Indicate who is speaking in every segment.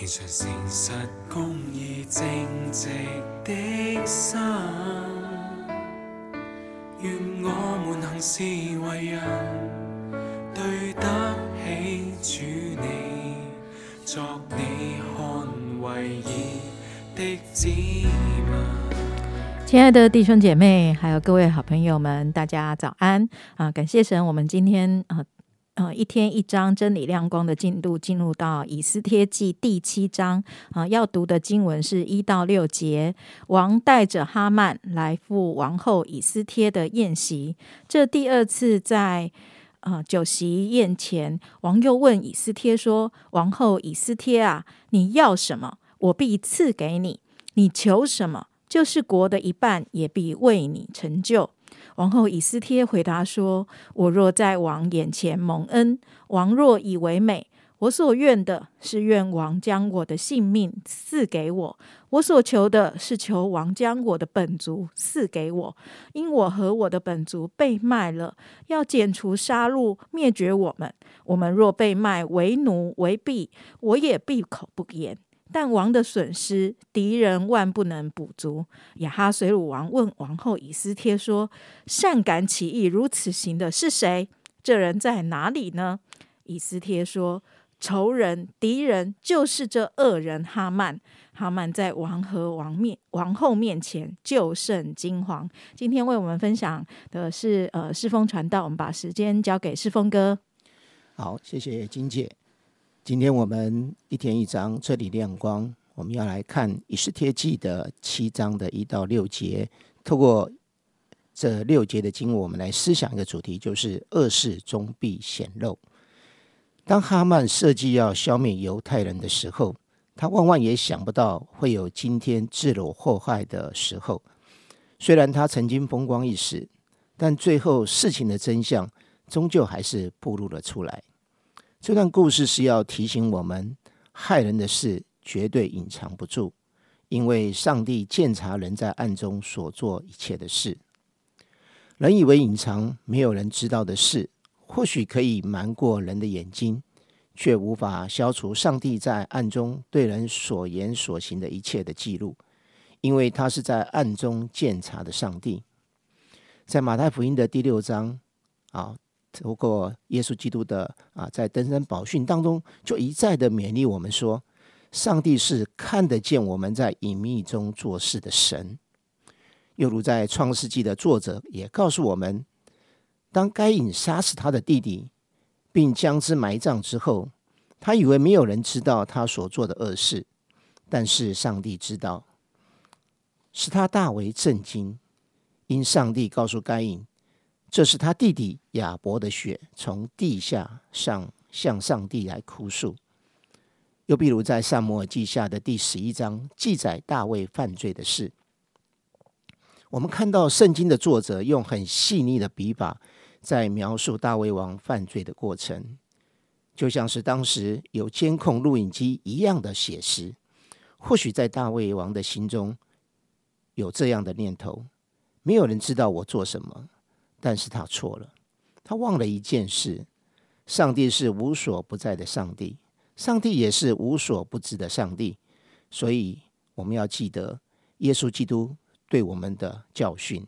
Speaker 1: 虔诚诚实公义正直的心，愿我们行事为人，对得起主你，作你看为义的子民。
Speaker 2: 亲爱的弟兄姐妹，还有各位好朋友们，大家早安啊！感谢神，我们今天呃呃一天一章真理亮光的进度进入到以斯帖记第七章啊，要读的经文是一到六节。王带着哈曼来赴王后以斯帖的宴席，这第二次在呃酒席宴前，王又问以斯帖说：“王后以斯帖啊，你要什么，我必赐给你；你求什么？”就是国的一半也必为你成就。王后以斯帖回答说：“我若在王眼前蒙恩，王若以为美，我所愿的是愿王将我的性命赐给我；我所求的是求王将我的本族赐给我。因我和我的本族被卖了，要剪除杀戮，灭绝我们。我们若被卖为奴为婢，我也闭口不言。”但王的损失，敌人万不能补足。亚哈水鲁王问王后以斯帖说：“善敢起义如此行的是谁？这人在哪里呢？”以斯帖说：“仇人、敌人就是这恶人哈曼。哈曼在王和王面、王后面前就甚惊惶。”今天为我们分享的是呃世风传道，我们把时间交给世风哥。
Speaker 3: 好，谢谢金姐。今天我们一天一章，这里亮光。我们要来看《以斯帖记》的七章的一到六节。透过这六节的经文，我们来思想一个主题，就是恶事终必显露。当哈曼设计要消灭犹太人的时候，他万万也想不到会有今天自裸祸害的时候。虽然他曾经风光一时，但最后事情的真相终究还是暴露了出来。这段故事是要提醒我们，害人的事绝对隐藏不住，因为上帝鉴察人在暗中所做一切的事。人以为隐藏没有人知道的事，或许可以瞒过人的眼睛，却无法消除上帝在暗中对人所言所行的一切的记录，因为他是在暗中鉴察的上帝。在马太福音的第六章，啊。透过耶稣基督的啊，在登山宝训当中，就一再的勉励我们说，上帝是看得见我们在隐秘中做事的神。又如在创世纪的作者也告诉我们，当该隐杀死他的弟弟，并将之埋葬之后，他以为没有人知道他所做的恶事，但是上帝知道，使他大为震惊，因上帝告诉该隐。这是他弟弟亚伯的血从地下上向上帝来哭诉。又比如在萨摩尔记下的第十一章记载大卫犯罪的事，我们看到圣经的作者用很细腻的笔法在描述大卫王犯罪的过程，就像是当时有监控录影机一样的写实。或许在大卫王的心中有这样的念头：没有人知道我做什么。但是他错了，他忘了一件事：上帝是无所不在的上帝，上帝也是无所不知的上帝。所以我们要记得耶稣基督对我们的教训。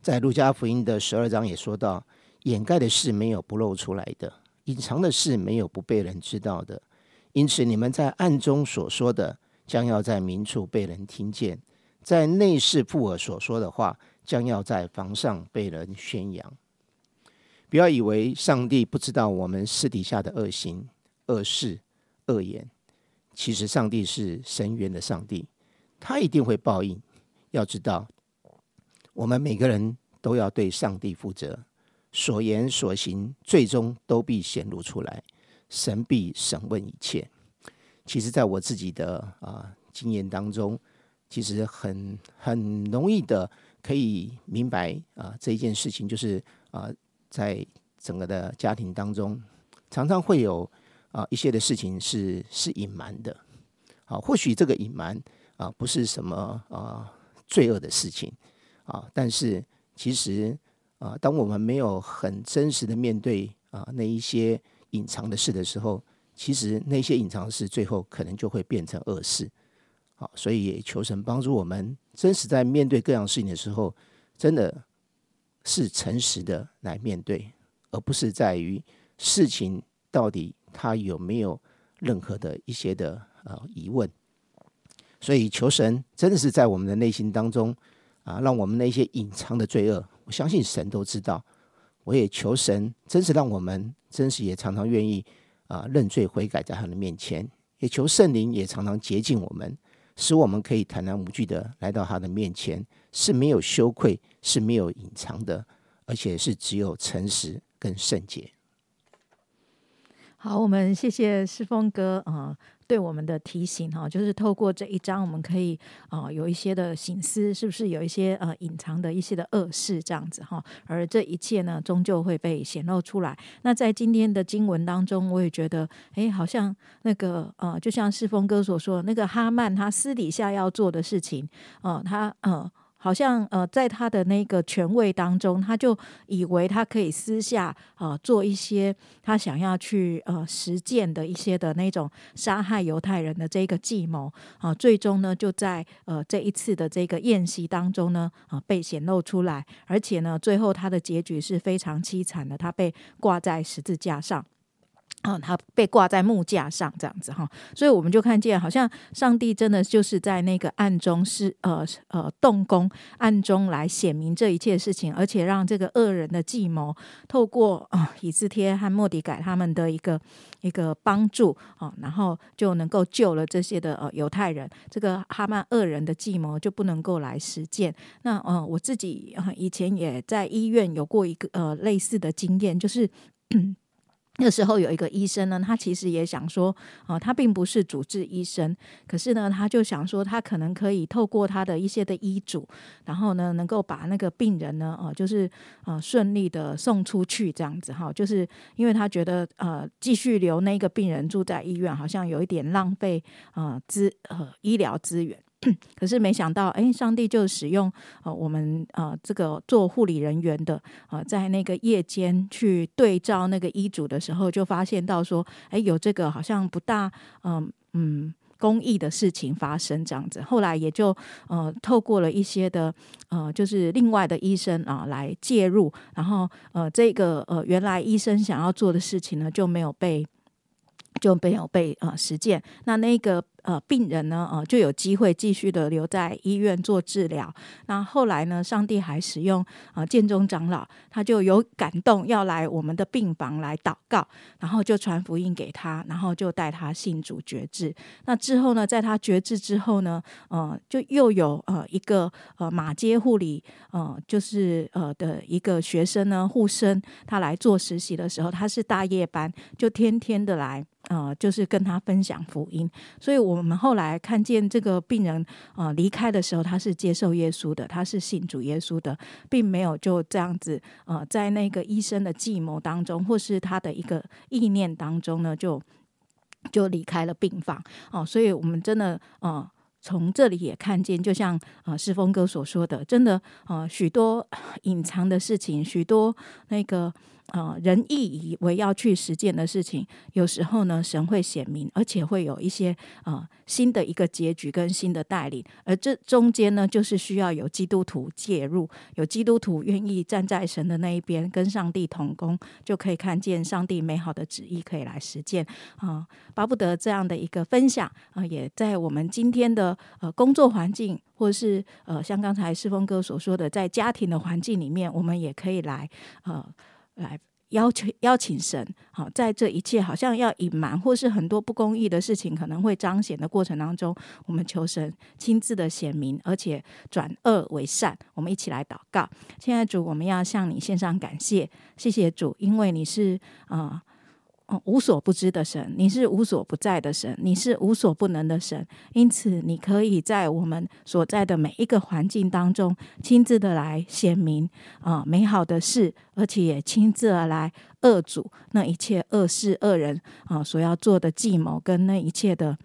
Speaker 3: 在路加福音的十二章也说到：掩盖的事没有不露出来的，隐藏的事没有不被人知道的。因此，你们在暗中所说的，将要在明处被人听见；在内室附耳所说的话。将要在房上被人宣扬。不要以为上帝不知道我们私底下的恶行、恶事、恶言。其实上帝是神源的上帝，他一定会报应。要知道，我们每个人都要对上帝负责，所言所行最终都必显露出来，神必审问一切。其实，在我自己的啊经验当中，其实很很容易的。可以明白啊，这一件事情就是啊，在整个的家庭当中，常常会有啊一些的事情是是隐瞒的。啊，或许这个隐瞒啊不是什么啊罪恶的事情啊，但是其实啊，当我们没有很真实的面对啊那一些隐藏的事的时候，其实那些隐藏的事，最后可能就会变成恶事。好，所以也求神帮助我们，真实在面对各样事情的时候，真的是诚实的来面对，而不是在于事情到底它有没有任何的一些的呃疑问。所以求神真的是在我们的内心当中啊，让我们那些隐藏的罪恶，我相信神都知道。我也求神，真是让我们真是也常常愿意啊认罪悔改在他的面前，也求圣灵也常常洁净我们。使我们可以坦然无惧的来到他的面前，是没有羞愧，是没有隐藏的，而且是只有诚实跟圣洁。
Speaker 2: 好，我们谢谢世峰哥啊。对我们的提醒哈，就是透过这一章，我们可以啊有一些的醒思，是不是有一些呃隐藏的一些的恶事这样子哈？而这一切呢，终究会被显露出来。那在今天的经文当中，我也觉得，哎，好像那个呃，就像世峰哥所说，那个哈曼他私底下要做的事情，呃，他呃。好像呃，在他的那个权位当中，他就以为他可以私下啊做一些他想要去呃实践的一些的那种杀害犹太人的这个计谋啊，最终呢就在呃这一次的这个宴席当中呢啊被显露出来，而且呢最后他的结局是非常凄惨的，他被挂在十字架上。啊，他被挂在木架上，这样子哈，所以我们就看见，好像上帝真的就是在那个暗中是呃呃动工，暗中来显明这一切事情，而且让这个恶人的计谋透过啊以斯帖和莫迪改他们的一个一个帮助啊，然后就能够救了这些的呃犹太人，这个哈曼恶人的计谋就不能够来实践。那呃我自己以前也在医院有过一个呃类似的经验，就是。那时候有一个医生呢，他其实也想说，啊，他并不是主治医生，可是呢，他就想说，他可能可以透过他的一些的医嘱，然后呢，能够把那个病人呢，呃，就是呃顺利的送出去这样子哈，就是因为他觉得呃继续留那个病人住在医院，好像有一点浪费呃资呃医疗资源。可是没想到，哎，上帝就使用呃我们呃这个做护理人员的呃，在那个夜间去对照那个医嘱的时候，就发现到说，哎，有这个好像不大嗯嗯公益的事情发生这样子。后来也就呃透过了一些的呃就是另外的医生啊来介入，然后呃这个呃原来医生想要做的事情呢就没有被就没有被呃实践。那那个。呃，病人呢，呃，就有机会继续的留在医院做治疗。那后来呢，上帝还使用呃建中长老，他就有感动要来我们的病房来祷告，然后就传福音给他，然后就带他信主绝志。那之后呢，在他绝志之后呢，呃，就又有呃一个呃马街护理呃就是呃的一个学生呢，护生，他来做实习的时候，他是大夜班，就天天的来。呃，就是跟他分享福音，所以我我们后来看见这个病人呃离开的时候，他是接受耶稣的，他是信主耶稣的，并没有就这样子呃，在那个医生的计谋当中，或是他的一个意念当中呢，就就离开了病房哦。所以我们真的呃，从这里也看见，就像呃世峰哥所说的，真的呃许多隐藏的事情，许多那个。呃，人意以为要去实践的事情，有时候呢，神会显明，而且会有一些呃新的一个结局跟新的带领，而这中间呢，就是需要有基督徒介入，有基督徒愿意站在神的那一边，跟上帝同工，就可以看见上帝美好的旨意可以来实践啊！巴不得这样的一个分享啊，也在我们今天的呃工作环境，或是呃像刚才世峰哥所说的，在家庭的环境里面，我们也可以来呃。来邀请邀请神，好，在这一切好像要隐瞒或是很多不公义的事情可能会彰显的过程当中，我们求神亲自的显明，而且转恶为善。我们一起来祷告，现在主，我们要向你献上感谢，谢谢主，因为你是啊。哦，无所不知的神，你是无所不在的神，你是无所不能的神，因此你可以在我们所在的每一个环境当中，亲自的来显明啊美好的事，而且也亲自而来恶阻那一切恶事恶人啊所要做的计谋跟那一切的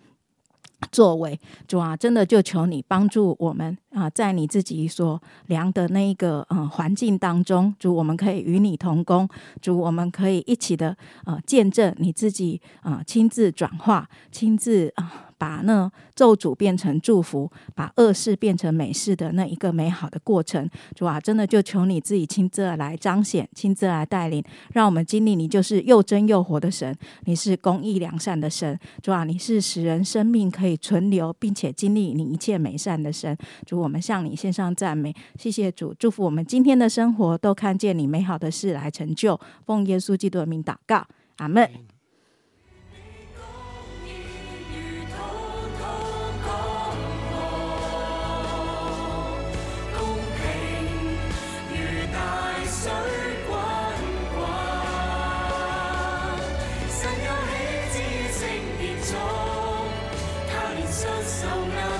Speaker 2: 作为，主啊，真的就求你帮助我们啊，在你自己所量的那一个呃环境当中，主，我们可以与你同工，主，我们可以一起的呃见证你自己啊、亲自转化，亲自啊。把那咒诅变成祝福，把恶事变成美事的那一个美好的过程，主啊，真的就求你自己亲自来彰显，亲自来带领，让我们经历你就是又真又活的神，你是公义良善的神，主啊，你是使人生命可以存留，并且经历你一切美善的神。主，我们向你献上赞美，谢谢主，祝福我们今天的生活都看见你美好的事来成就。奉耶稣基督的名祷告，阿门。so, so.